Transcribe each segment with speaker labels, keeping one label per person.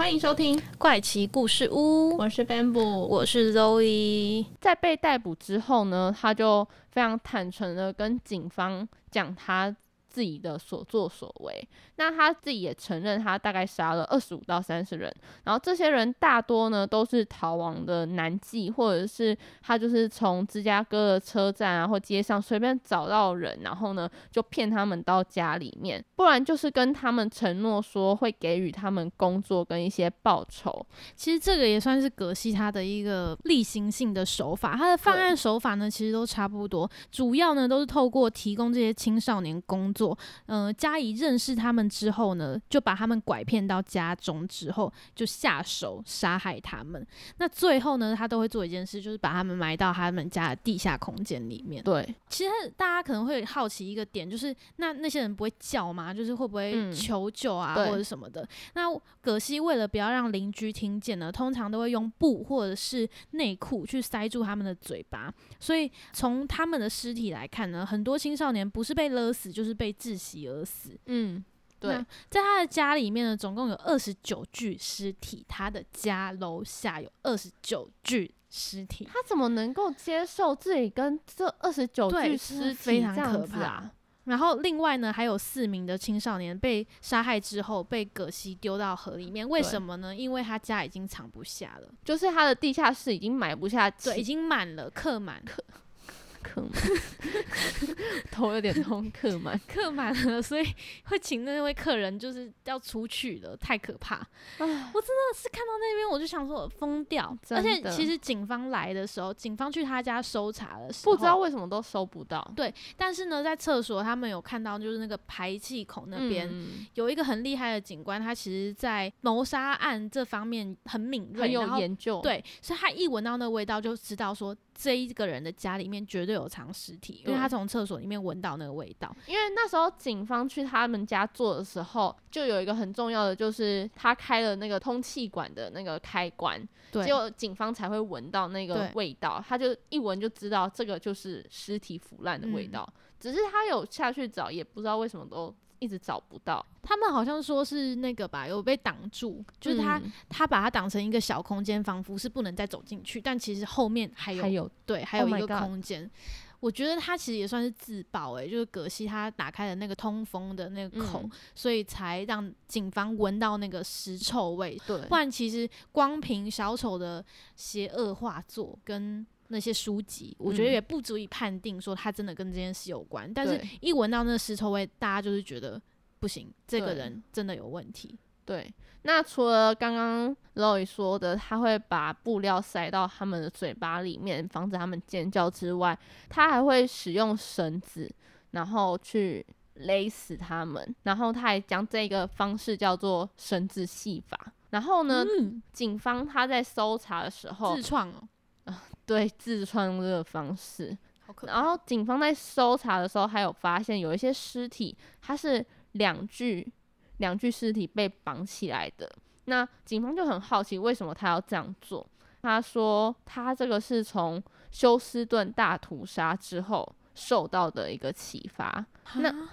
Speaker 1: 欢迎收听
Speaker 2: 怪奇故事屋，
Speaker 1: 我是 Bamboo，
Speaker 2: 我是 Zoe。
Speaker 1: 在被逮捕之后呢，他就非常坦诚的跟警方讲他。自己的所作所为，那他自己也承认，他大概杀了二十五到三十人，然后这些人大多呢都是逃亡的男妓，或者是他就是从芝加哥的车站啊或街上随便找到人，然后呢就骗他们到家里面，不然就是跟他们承诺说会给予他们工作跟一些报酬。
Speaker 2: 其实这个也算是葛西他的一个例行性的手法，他的犯案手法呢其实都差不多，主要呢都是透过提供这些青少年工。做，嗯，加以认识他们之后呢，就把他们拐骗到家中之后，就下手杀害他们。那最后呢，他都会做一件事，就是把他们埋到他们家的地下空间里面。
Speaker 1: 对，
Speaker 2: 其实大家可能会好奇一个点，就是那那些人不会叫吗？就是会不会求救啊，或者什么的？那葛西为了不要让邻居听见呢，通常都会用布或者是内裤去塞住他们的嘴巴。所以从他们的尸体来看呢，很多青少年不是被勒死，就是被窒息而死。
Speaker 1: 嗯，对，
Speaker 2: 在他的家里面呢，总共有二十九具尸体。他的家楼下有二十九具尸体，
Speaker 1: 他怎么能够接受自己跟这二十九具尸体
Speaker 2: 非常可怕？然后另外呢，还有四名的青少年被杀害之后被葛西丢到河里面。为什么呢？因为他家已经藏不下了，
Speaker 1: 就是他的地下室已经埋不下，
Speaker 2: 对，已经满了，客满。
Speaker 1: 客满，头有点痛，客满，
Speaker 2: 客满了，所以会请那位客人就是要出去了，太可怕。我真的是看到那边我就想说疯掉，而且其实警方来的时候，警方去他家搜查的时
Speaker 1: 候，不知道为什么都搜不到。
Speaker 2: 对，但是呢，在厕所他们有看到，就是那个排气孔那边有一个很厉害的警官，他其实在谋杀案这方面很敏锐，
Speaker 1: 很有研究。
Speaker 2: 对，所以他一闻到那味道就知道说。这一个人的家里面绝对有藏尸体，因为他从厕所里面闻到那个味道。
Speaker 1: 因为那时候警方去他们家做的时候，就有一个很重要的，就是他开了那个通气管的那个开关，结果警方才会闻到那个味道。他就一闻就知道这个就是尸体腐烂的味道。只是他有下去找，也不知道为什么都。一直找不到，
Speaker 2: 他们好像说是那个吧，有被挡住，就是他他把它挡成一个小空间，仿佛是不能再走进去，但其实后面还有
Speaker 1: 还有
Speaker 2: 对，还有一个空间。我觉得他其实也算是自爆诶，就是葛西他打开了那个通风的那个口，所以才让警方闻到那个尸臭味。
Speaker 1: 对，
Speaker 2: 不然其实光凭小丑的邪恶画作跟。那些书籍，我觉得也不足以判定说他真的跟这件事有关。但是一闻到那尸臭味，大家就是觉得不行，这个人真的有问题。
Speaker 1: 对，那除了刚刚 Loy 说的，他会把布料塞到他们的嘴巴里面，防止他们尖叫之外，他还会使用绳子，然后去勒死他们。然后他还将这个方式叫做绳子戏法。然后呢，警方他在搜查的时候
Speaker 2: 自创哦。
Speaker 1: 对自创这个方式，然后警方在搜查的时候，还有发现有一些尸体，它是两具两具尸体被绑起来的。那警方就很好奇，为什么他要这样做？他说他这个是从休斯顿大屠杀之后受到的一个启发。那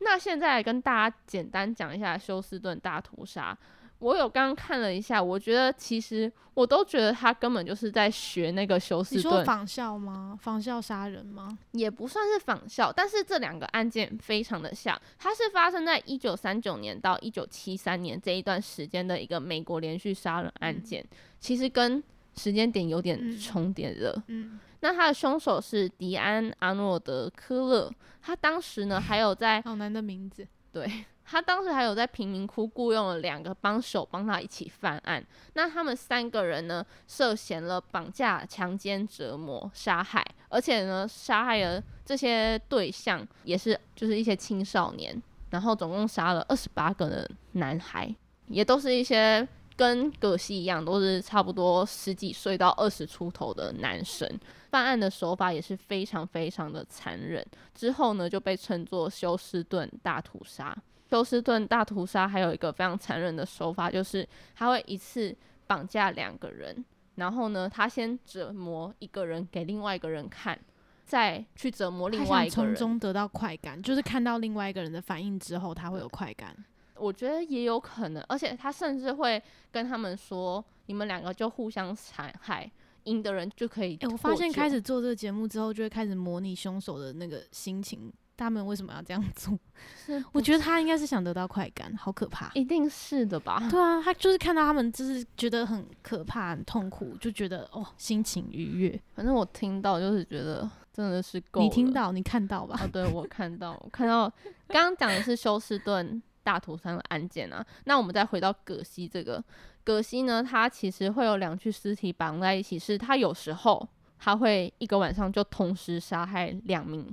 Speaker 1: 那现在跟大家简单讲一下休斯顿大屠杀。我有刚刚看了一下，我觉得其实我都觉得他根本就是在学那个休斯顿。
Speaker 2: 你说仿效吗？仿效杀人吗？
Speaker 1: 也不算是仿效，但是这两个案件非常的像。它是发生在一九三九年到一九七三年这一段时间的一个美国连续杀人案件，其实跟时间点有点重叠的。嗯。那他的凶手是迪安·阿诺德·科勒，他当时呢还有在
Speaker 2: 好难的名字。
Speaker 1: 对。他当时还有在贫民窟雇佣了两个帮手帮他一起犯案。那他们三个人呢，涉嫌了绑架、强奸、折磨、杀害，而且呢，杀害了这些对象也是就是一些青少年。然后总共杀了二十八个的男孩，也都是一些跟葛西一样，都是差不多十几岁到二十出头的男生。犯案的手法也是非常非常的残忍。之后呢，就被称作休斯顿大屠杀。休斯顿大屠杀还有一个非常残忍的手法，就是他会一次绑架两个人，然后呢，他先折磨一个人给另外一个人看，再去折磨另外一个人，
Speaker 2: 从中得到快感，就是看到另外一个人的反应之后，他会有快感。
Speaker 1: 我觉得也有可能，而且他甚至会跟他们说：“你们两个就互相残害，赢的人就可以。”
Speaker 2: 哎，我发现开始做这个节目之后，就会开始模拟凶手的那个心情。他们为什么要这样做？我觉得他应该是想得到快感，好可怕！
Speaker 1: 一定是的吧？
Speaker 2: 对啊，他就是看到他们，就是觉得很可怕、很痛苦，就觉得哦，心情愉悦。
Speaker 1: 反正我听到就是觉得真的是够。
Speaker 2: 你听到？你看到吧？
Speaker 1: 哦，对，我看到，我看到。刚刚讲的是休斯顿大屠杀的案件啊，那我们再回到葛西这个。葛西呢，他其实会有两具尸体绑在一起，是他有时候他会一个晚上就同时杀害两名。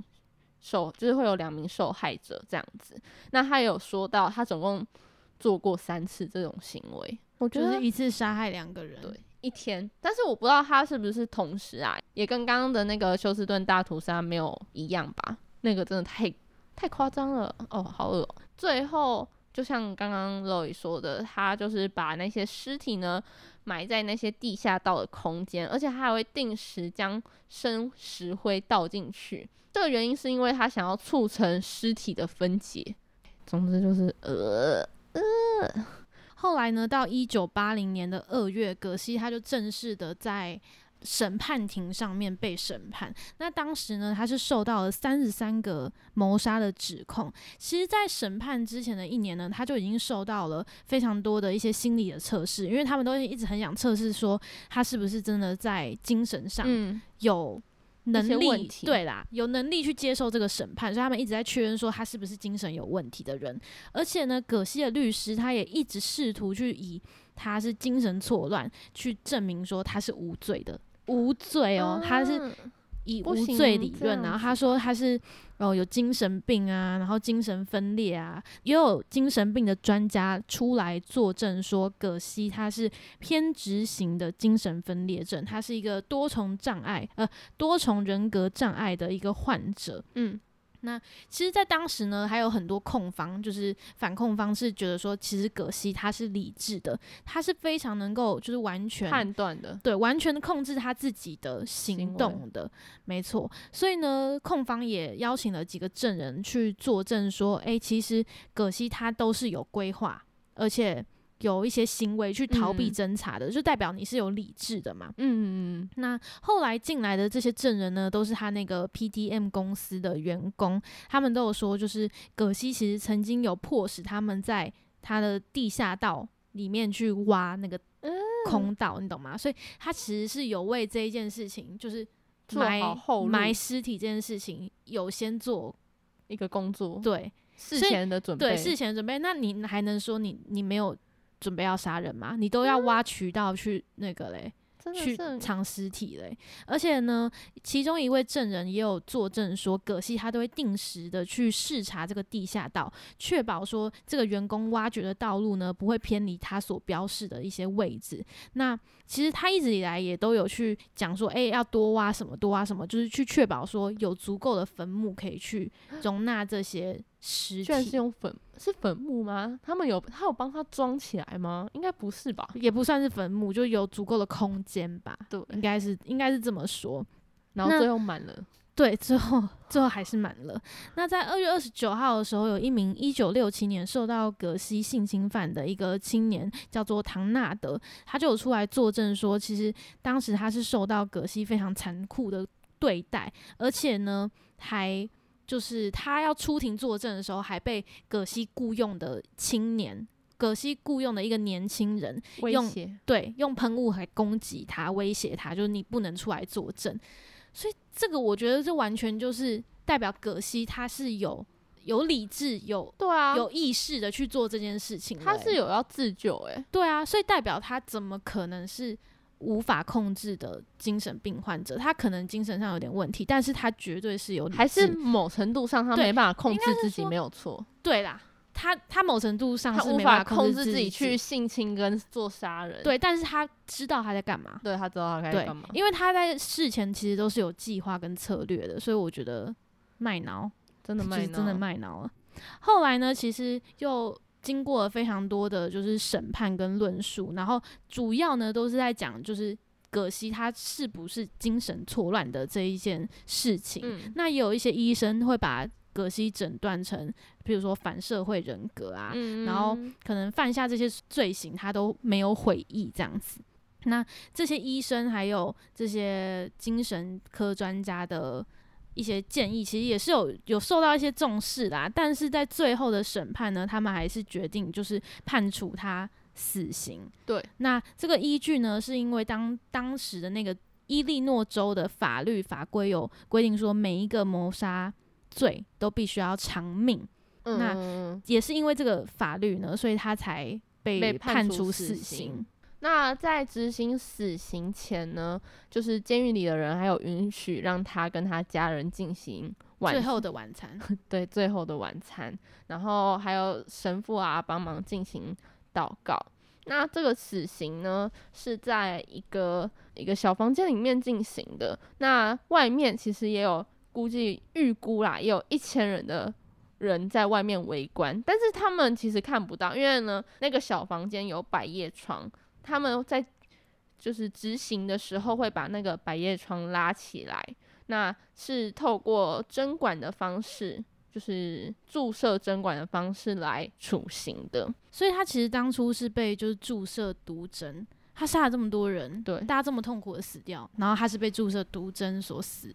Speaker 1: 受就是会有两名受害者这样子，那他有说到他总共做过三次这种行为，
Speaker 2: 我觉得一次杀害两个人，
Speaker 1: 对，一天，但是我不知道他是不是同时啊，也跟刚刚的那个休斯顿大屠杀没有一样吧？那个真的太太夸张了哦，好恶。最后就像刚刚 Roy 说的，他就是把那些尸体呢埋在那些地下道的空间，而且他还会定时将生石灰倒进去。这个原因是因为他想要促成尸体的分解。总之就是呃呃。
Speaker 2: 后来呢，到一九八零年的二月，葛西他就正式的在审判庭上面被审判。那当时呢，他是受到了三十三个谋杀的指控。其实，在审判之前的一年呢，他就已经受到了非常多的一些心理的测试，因为他们都一直很想测试说他是不是真的在精神上有。能力对啦，有能力去接受这个审判，所以他们一直在确认说他是不是精神有问题的人。而且呢，葛西的律师他也一直试图去以他是精神错乱去证明说他是无罪的，无罪哦，他是。以无罪理论，然后他说他是哦有精神病啊，然后精神分裂啊，也有精神病的专家出来作证说，葛西他是偏执型的精神分裂症，他是一个多重障碍呃多重人格障碍的一个患者，嗯。那其实，在当时呢，还有很多控方，就是反控方是觉得说，其实葛西他是理智的，他是非常能够就是完全
Speaker 1: 判断的，
Speaker 2: 对，完全的控制他自己的行动的，没错。所以呢，控方也邀请了几个证人去作证，说，哎，其实葛西他都是有规划，而且。有一些行为去逃避侦查的，就代表你是有理智的嘛。嗯嗯嗯。那后来进来的这些证人呢，都是他那个 PDM 公司的员工，他们都有说，就是葛西其实曾经有迫使他们在他的地下道里面去挖那个空道，你懂吗？所以他其实是有为这一件事情，就是埋埋尸体这件事情有先做
Speaker 1: 一个工作，
Speaker 2: 对
Speaker 1: 事前的准备，
Speaker 2: 对事前的准备。那你还能说你你没有？准备要杀人嘛？你都要挖渠道去那个嘞，去藏尸体嘞。而且呢，其中一位证人也有作证说，葛西他都会定时的去视察这个地下道，确保说这个员工挖掘的道路呢不会偏离他所标示的一些位置。那其实他一直以来也都有去讲说，哎，要多挖什么，多挖什么，就是去确保说有足够的坟墓可以去 容纳这些。尸
Speaker 1: 体是用粉是坟墓吗？他们有他有帮他装起来吗？应该不是吧，
Speaker 2: 也不算是坟墓，就有足够的空间吧。
Speaker 1: 对，
Speaker 2: 应该是应该是这么说。
Speaker 1: 然后最后满了，
Speaker 2: 对，最后最后还是满了。那在二月二十九号的时候，有一名一九六七年受到葛西性侵犯的一个青年，叫做唐纳德，他就有出来作证说，其实当时他是受到葛西非常残酷的对待，而且呢还。就是他要出庭作证的时候，还被葛西雇佣的青年，葛西雇佣的一个年轻人，
Speaker 1: 用
Speaker 2: 对用喷雾来攻击他，威胁他，就是你不能出来作证。所以这个我觉得这完全就是代表葛西他是有有理智、有
Speaker 1: 对啊
Speaker 2: 有意识的去做这件事情，
Speaker 1: 他是有要自救诶，
Speaker 2: 对啊，所以代表他怎么可能是？无法控制的精神病患者，他可能精神上有点问题，但是他绝对是有，
Speaker 1: 还是某程度上他没办法控制自己，没有错。
Speaker 2: 对啦，他他某程度上是
Speaker 1: 他无法
Speaker 2: 没办法
Speaker 1: 控
Speaker 2: 制
Speaker 1: 自己去性侵跟做杀人。
Speaker 2: 对，但是他知道他在干嘛。
Speaker 1: 对，他知道他
Speaker 2: 在
Speaker 1: 干嘛，。
Speaker 2: 因为他在事前其实都是有计划跟策略的，所以我觉得卖脑
Speaker 1: 真的卖
Speaker 2: 脑真的
Speaker 1: 脑
Speaker 2: 卖脑了。后来呢，其实又经过了非常多的就是审判跟论述，然后主要呢都是在讲就是葛西他是不是精神错乱的这一件事情。
Speaker 1: 嗯
Speaker 2: 那也有一些医生会把葛西诊断成，比如说反社会人格啊，
Speaker 1: 嗯
Speaker 2: 然后可能犯下这些罪行，他都没有悔意这样子。那这些医生还有这些精神科专家的一些建议，其实也是有有受到一些重视啦。但是在最后的审判呢，他们还是决定就是判处他死刑。
Speaker 1: 对，
Speaker 2: 那这个依据呢，是因为当当时的那个伊利诺州的法律法规有规定说，每一个谋杀罪都必须要偿命。那
Speaker 1: 嗯
Speaker 2: 也是因为这个法律呢，所以他才被
Speaker 1: 被判
Speaker 2: 判
Speaker 1: 处死
Speaker 2: 刑。
Speaker 1: 那在执行死刑前呢，就是监狱里的人还有允许让他跟他家人进行晚
Speaker 2: 最后的晚餐，
Speaker 1: 对最后的晚餐，然后还有神父啊帮忙进行祷告。那这个死刑呢是在一个一个小房间里面进行的，那外面其实也有估计预估啦，也有一千人的人在外面围观，但是他们其实看不到，因为呢那个小房间有百叶窗，他们在就是执行的时候会把那个百叶窗拉起来，那是透过针管的方式，就是注射针管的方式来处刑的。
Speaker 2: 所以他其实当初是被就是注射毒针，他杀了这么多人，
Speaker 1: 对
Speaker 2: 大家这么痛苦的死掉，然后他是被注射毒针所死。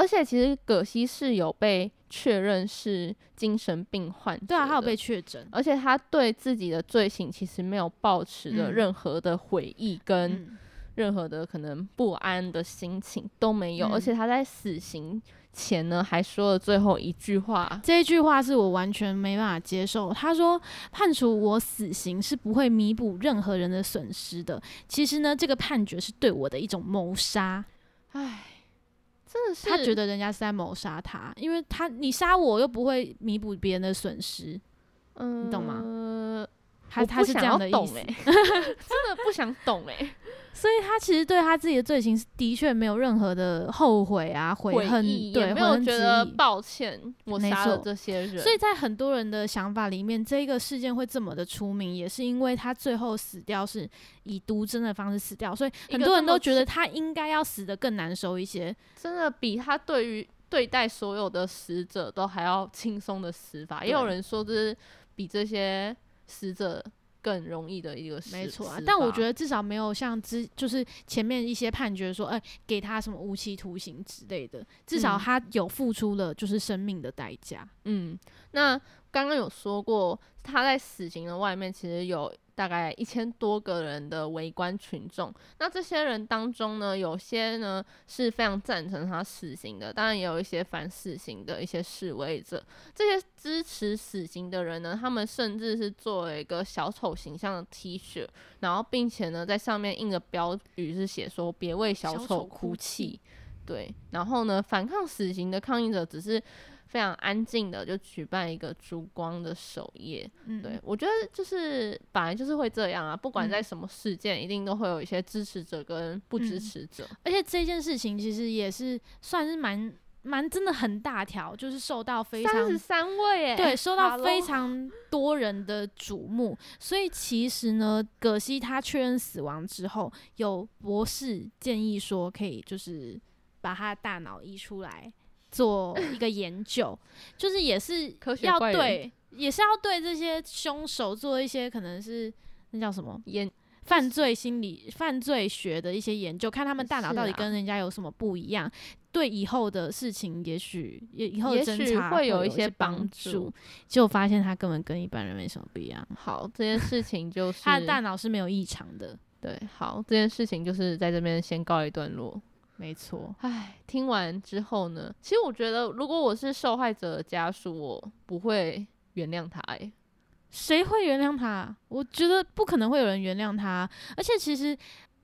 Speaker 1: 而且其实葛西是有被确认是精神病患者，
Speaker 2: 对啊，他有被，确诊。
Speaker 1: 而且他对自己的罪行其实没有抱持着
Speaker 2: 嗯
Speaker 1: 任何的悔意跟
Speaker 2: 嗯，
Speaker 1: 任何的可能不安的心情都没有，
Speaker 2: 嗯
Speaker 1: 而且他在死刑前呢还说了最后一句话，
Speaker 2: 这一句话是我完全没办法接受。他说判处我死刑是不会弥补任何人的损失的。其实呢，这个判决是对我的一种谋杀。
Speaker 1: 唉，真的是
Speaker 2: 他觉得人家是在谋杀他，因为他你杀我又不会弥补别人的损失，
Speaker 1: 嗯，
Speaker 2: 你懂吗
Speaker 1: 吗？
Speaker 2: 他他是这样的意思。
Speaker 1: 真的不想懂哎、
Speaker 2: 所以他其实对他自己的罪行是的确没有任何的后悔啊、悔恨，
Speaker 1: 意
Speaker 2: 对，
Speaker 1: 没有觉得。抱歉，我杀了这些人，
Speaker 2: 所以在很多人的想法里面，这个事件会这么的出名，也是因为他最后死掉是以毒针的方式死掉，所以很多人都觉得他应该要死的更难受一些。
Speaker 1: 真的比他对于对待所有的死者都还要轻松的死法。也有人说这是比这些死者更容易的一个死，
Speaker 2: 没错啊，但我觉得至少没有像之就是前面一些判决说，哎、给他什么无期徒刑之类的，至少
Speaker 1: 嗯
Speaker 2: 他有付出了就是生命的代价。
Speaker 1: 嗯，那刚刚有说过，他在死刑的外面其实有大概一千多个人的围观群众。那这些人当中呢，有些呢是非常赞成他死刑的，当然也有一些反死刑的一些示威者。这些支持死刑的人呢，他们甚至是做了一个小丑形象的 T 恤，然后并且呢在上面印着标语是写说“别为小丑
Speaker 2: 哭
Speaker 1: 泣”。对，然后呢，反抗死刑的抗议者只是非常安静的就举办一个烛光的守夜。
Speaker 2: 嗯，
Speaker 1: 对我觉得就是本来就是会这样啊，不管在
Speaker 2: 嗯
Speaker 1: 什么事件，一定都会有一些支持者跟不支
Speaker 2: 嗯。
Speaker 1: 持者。
Speaker 2: 而且这件事情其实也是算是蛮蛮真的很大条，就是受到非常
Speaker 1: 三十三位耶，
Speaker 2: 对，受到非常多人的瞩目，所以其实呢，葛西他确认死亡之后，有博士建议说可以就是把他的大脑移出来做一个研究，就是也是要对，也是要对这些凶手做一些可能是那叫什么
Speaker 1: 研
Speaker 2: 犯罪心理、犯罪学的一些研究，看他们大脑到底
Speaker 1: 啊
Speaker 2: 跟人家有什么不一样，对以后的事情，也许也以后的
Speaker 1: 也许
Speaker 2: 侦查
Speaker 1: 会有一
Speaker 2: 些
Speaker 1: 帮助。
Speaker 2: 就发现他根本跟一般人没什么不一样，
Speaker 1: 好，这件事情就 是
Speaker 2: 他的大脑是没有异常的。
Speaker 1: 对，好，这件事情就是在这边先告一段落。
Speaker 2: 没错，
Speaker 1: 唉，听完之后呢，其实我觉得，如果我是受害者的家属，我不会原谅他、欸。
Speaker 2: 谁会原谅他？我觉得不可能会有人原谅他。而且其实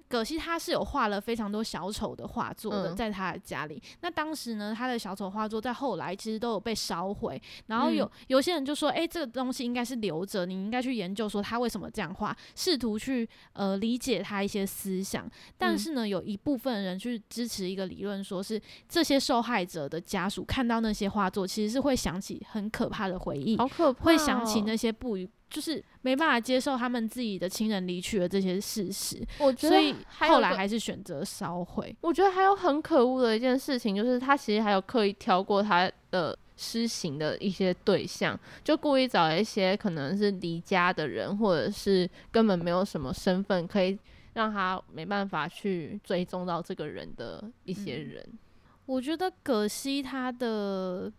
Speaker 2: 葛西他是有画了非常多小丑的画作的，
Speaker 1: 嗯。
Speaker 2: 在他的家里。那当时呢，他的小丑画作在后来其实都有被烧毁，然后有、
Speaker 1: 嗯。
Speaker 2: 有些人就说，诶，这个东西应该是留着，你应该去研究说他为什么这样画，试图去呃理解他一些思想。但
Speaker 1: 嗯。
Speaker 2: 是呢，有一部分人去支持一个理论，说是这些受害者的家属看到那些画作，其实是会想起很可怕的回忆，
Speaker 1: 好可怕、哦，
Speaker 2: 会想起那些不愉，就是没办法接受他们自己的亲人离去的这些事实，
Speaker 1: 我觉得
Speaker 2: 后来还是选择烧毁。
Speaker 1: 我觉得还有很可恶的一件事情，就是他其实还有刻意挑过他的施行的一些对象，就故意找一些可能是离家的人，或者是根本没有什么身份，可以让他没办法去追踪到这个人的一些
Speaker 2: 嗯
Speaker 1: 人。
Speaker 2: 我觉得葛西他的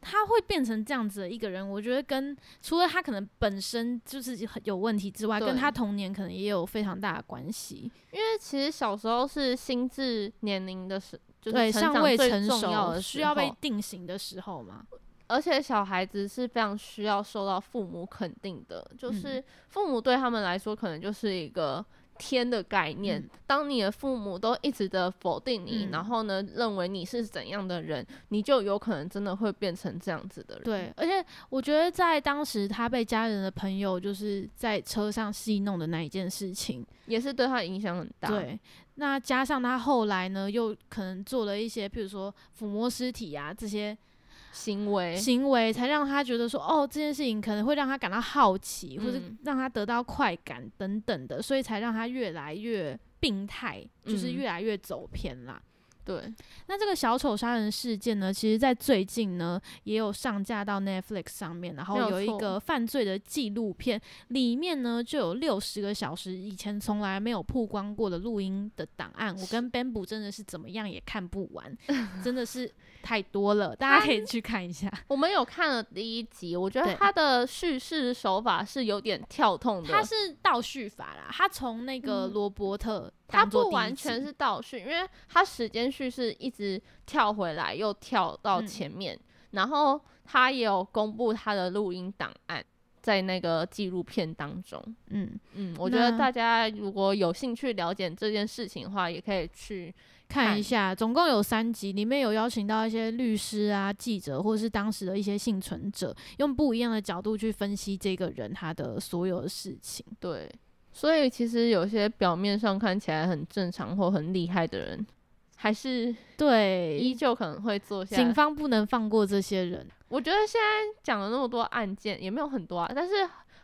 Speaker 2: 他会变成这样子的一个人，我觉得跟除了他可能本身就是很有问题之外，跟他童年可能也有非常大的关系。
Speaker 1: 因为其实小时候是心智年龄的时，就是，成
Speaker 2: 尚未成熟，需要被定型的时候嘛。
Speaker 1: 而且小孩子是非常需要受到父母肯定的，就是父母对他们来说可能就是一个天的概念。
Speaker 2: 嗯
Speaker 1: 当你的父母都一直的否定你，
Speaker 2: 嗯
Speaker 1: 然后呢认为你是怎样的人，你就有可能真的会变成这样子的人。
Speaker 2: 对，而且我觉得在当时他被家人的朋友就是在车上戏弄的那一件事情，
Speaker 1: 也是对他影响很大。，
Speaker 2: 对，那加上他后来呢，又可能做了一些，譬如说抚摸尸体啊这些
Speaker 1: 行为。
Speaker 2: 行为，才让他觉得说，哦，这件事情可能会让他感到好奇，或者
Speaker 1: 嗯。
Speaker 2: 让他得到快感等等的，所以才让他越来越病态，就是
Speaker 1: 嗯。
Speaker 2: 越来越走偏啦。
Speaker 1: 对，
Speaker 2: 那这个小丑杀人事件呢，其实在最近呢也有上架到 Netflix 上面，然后
Speaker 1: 有
Speaker 2: 一个犯罪的纪录片，里面呢就有六十个小时以前从来没有曝光过的录音的档案。我跟 Bamboo 真的是怎么样也看不完，真的是太多了，大家可以去看一下。
Speaker 1: 我们有看了第一集，我觉得他的叙事手法是有点跳痛的。
Speaker 2: 他是倒叙法啦，他从那个
Speaker 1: 嗯
Speaker 2: 罗伯特
Speaker 1: 它不完全是倒叙，因为它时间序是一直跳回来又跳到
Speaker 2: 嗯
Speaker 1: 前面，然后他也有公布他的录音档案在那个纪录片当中。
Speaker 2: 嗯
Speaker 1: 嗯，我觉得大家如果有兴趣了解这件事情的话，也可以去看
Speaker 2: 看一下，总共有三集，里面有邀请到一些律师啊、记者，或者是当时的一些幸存者，用不一样的角度去分析这个人他的所有的事情。
Speaker 1: 对。所以其实有些表面上看起来很正常或很厉害的人，还是
Speaker 2: 对依，
Speaker 1: 旧可能会做下
Speaker 2: 警方不能放过这些人。
Speaker 1: 我觉得现在讲了那么多案件，也没有很多啊，但是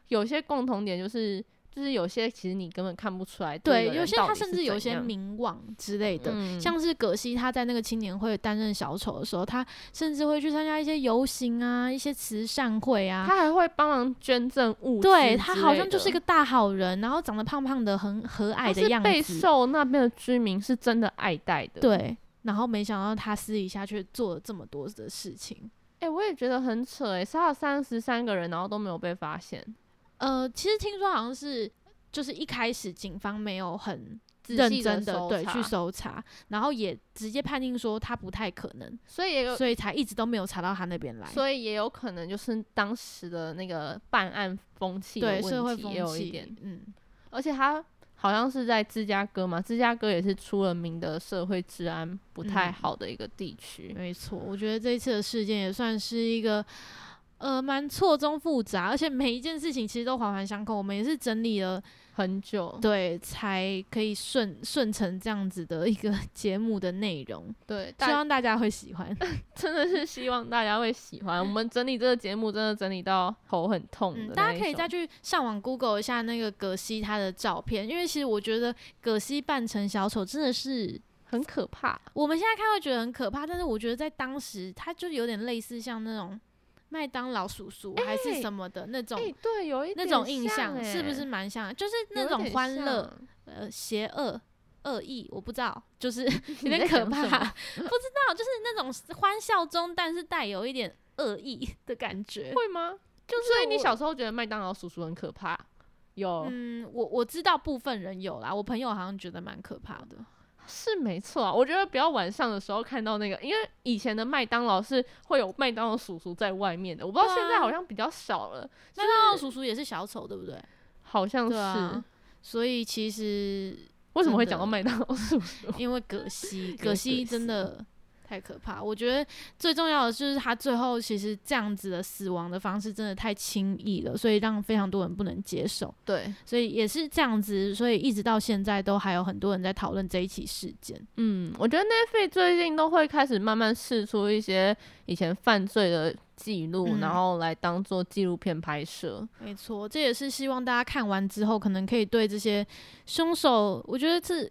Speaker 1: 有些共同点就是，就是有些其实你根本看不出来
Speaker 2: 对，有些他甚至有些名望之类的，
Speaker 1: 嗯
Speaker 2: 像是葛西他在那个青年会担任小丑的时候，他甚至会去参加一些游行啊、一些慈善会啊。
Speaker 1: 他还会帮忙捐赠物资
Speaker 2: 对他好像就是一个大好人，然后长得胖胖的，很和蔼的样
Speaker 1: 子备。受那边的居民是真的爱戴的。，
Speaker 2: 对，然后没想到他私底下却做了这么多的事情。
Speaker 1: 哎、我也觉得很扯哎、杀了三十三个人，然后都没有被发现，
Speaker 2: 呃，其实听说好像是，就是一开始警方没有很认真
Speaker 1: 的
Speaker 2: 的对去，搜查，然后也直接判定说他不太可能，
Speaker 1: 所以也有。
Speaker 2: 所以才一直都没有查到他那边来。
Speaker 1: 所以也有可能就是当时的那个办案风气的
Speaker 2: 对社会风
Speaker 1: 气有一点
Speaker 2: 气，，嗯，
Speaker 1: 而且他好像是在芝加哥嘛，芝加哥也是出了名的社会治安不太
Speaker 2: 嗯
Speaker 1: 好的一个地区。
Speaker 2: 没错，我觉得这一次的事件也算是一个。呃，蛮错综复杂，而且每一件事情其实都环环相扣。我们也是整理了，
Speaker 1: 很久，
Speaker 2: 对，才可以顺顺成这样子的一个 节目的内容。
Speaker 1: 对，
Speaker 2: 希望大家会喜欢。
Speaker 1: 真的是希望大家会喜欢。我们整理这个节目，真的整理到头很痛的
Speaker 2: 嗯，大家可以再去上网 Google 一下那个葛西他的照片，因为其实我觉得葛西扮成小丑真的是，
Speaker 1: 很可怕。
Speaker 2: 我们现在看会觉得很可怕，但是我觉得在当时他就有点类似像那种麦当劳叔叔还是
Speaker 1: 哎
Speaker 2: 什么的那种、
Speaker 1: 哎、对，有一
Speaker 2: 那种印象，是不是
Speaker 1: 欸
Speaker 2: 蛮像？就是那种欢乐呃邪恶。恶意我不知道，就是 有点可怕，不知道，就是那种欢笑中，但是带有一点恶意的感觉。
Speaker 1: 会吗？
Speaker 2: 就是
Speaker 1: 所以你小时候觉得麦当劳叔叔很可怕？有，
Speaker 2: 嗯，我我知道部分人有啦，我朋友好像觉得蛮可怕的。
Speaker 1: 是没错啊。我觉得比较晚上的时候看到那个，因为以前的麦当劳是会有麦当劳叔叔在外面的，我不知道现在好像比较少了。
Speaker 2: 麦当劳叔叔也是小丑，对不对？
Speaker 1: 好像是，
Speaker 2: 啊，所以其实
Speaker 1: 为什么会讲到麦当劳叔叔？
Speaker 2: 因为葛西 葛西真的太可怕。我觉得最重要的就是他最后其实这样子的死亡的方式真的太轻易了，所以让非常多人不能接受。
Speaker 1: 对，
Speaker 2: 所以也是这样子，所以一直到现在都还有很多人在讨论这一起事件。
Speaker 1: 嗯，我觉得 Netflix 最近都会开始慢慢试出一些以前犯罪的记录，
Speaker 2: 嗯
Speaker 1: 然后来当做纪录片拍摄。
Speaker 2: 没错，这也是希望大家看完之后，可能可以对这些凶手，我觉得是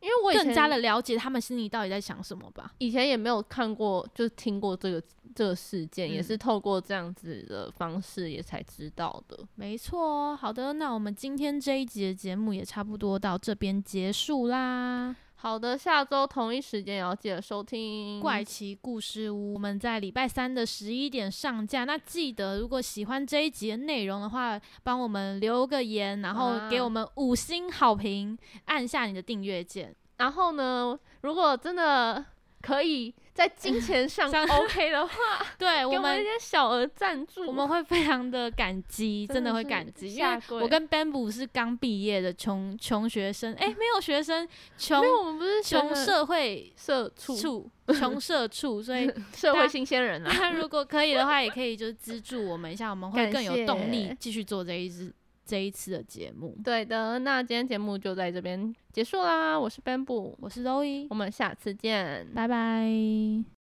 Speaker 1: 因为我
Speaker 2: 更加的了解他们心里到底在想什么吧。
Speaker 1: 以前也没有看过，就是听过这个这个事件，也
Speaker 2: 嗯
Speaker 1: 是透过这样子的方式也才知道的。
Speaker 2: 没错，好的，那我们今天这一集的节目也差不多到这边结束啦。
Speaker 1: 好的，下周同一时间也要记得收听
Speaker 2: 怪奇故事屋，我们在礼拜三的十一点上架。那记得，如果喜欢这一集的内容的话，帮我们留个言，然后给
Speaker 1: 啊
Speaker 2: 我们五星好评，按下你的订阅键。
Speaker 1: 然后呢，如果真的可以在金钱上
Speaker 2: 上
Speaker 1: OK 的话，
Speaker 2: 对我们
Speaker 1: 一些小额赞助，
Speaker 2: 我们会非常的感激，真的会感激，因为
Speaker 1: 下跪。
Speaker 2: 我跟 Bamboo 是刚毕业的穷穷学生，哎、没有学生，穷
Speaker 1: 我们不是
Speaker 2: 穷社会
Speaker 1: 社畜。
Speaker 2: 处，穷社畜，所以
Speaker 1: 社会新鲜人啊。
Speaker 2: 如果可以的话，也可以就是资助我们一下，我们会更有动力继续做这一支这一次的节目。
Speaker 1: 对的，那今天节目就在这边结束啦。我是 Bamboo，
Speaker 2: 我是 Zoe，
Speaker 1: 我们下次见，
Speaker 2: 拜拜。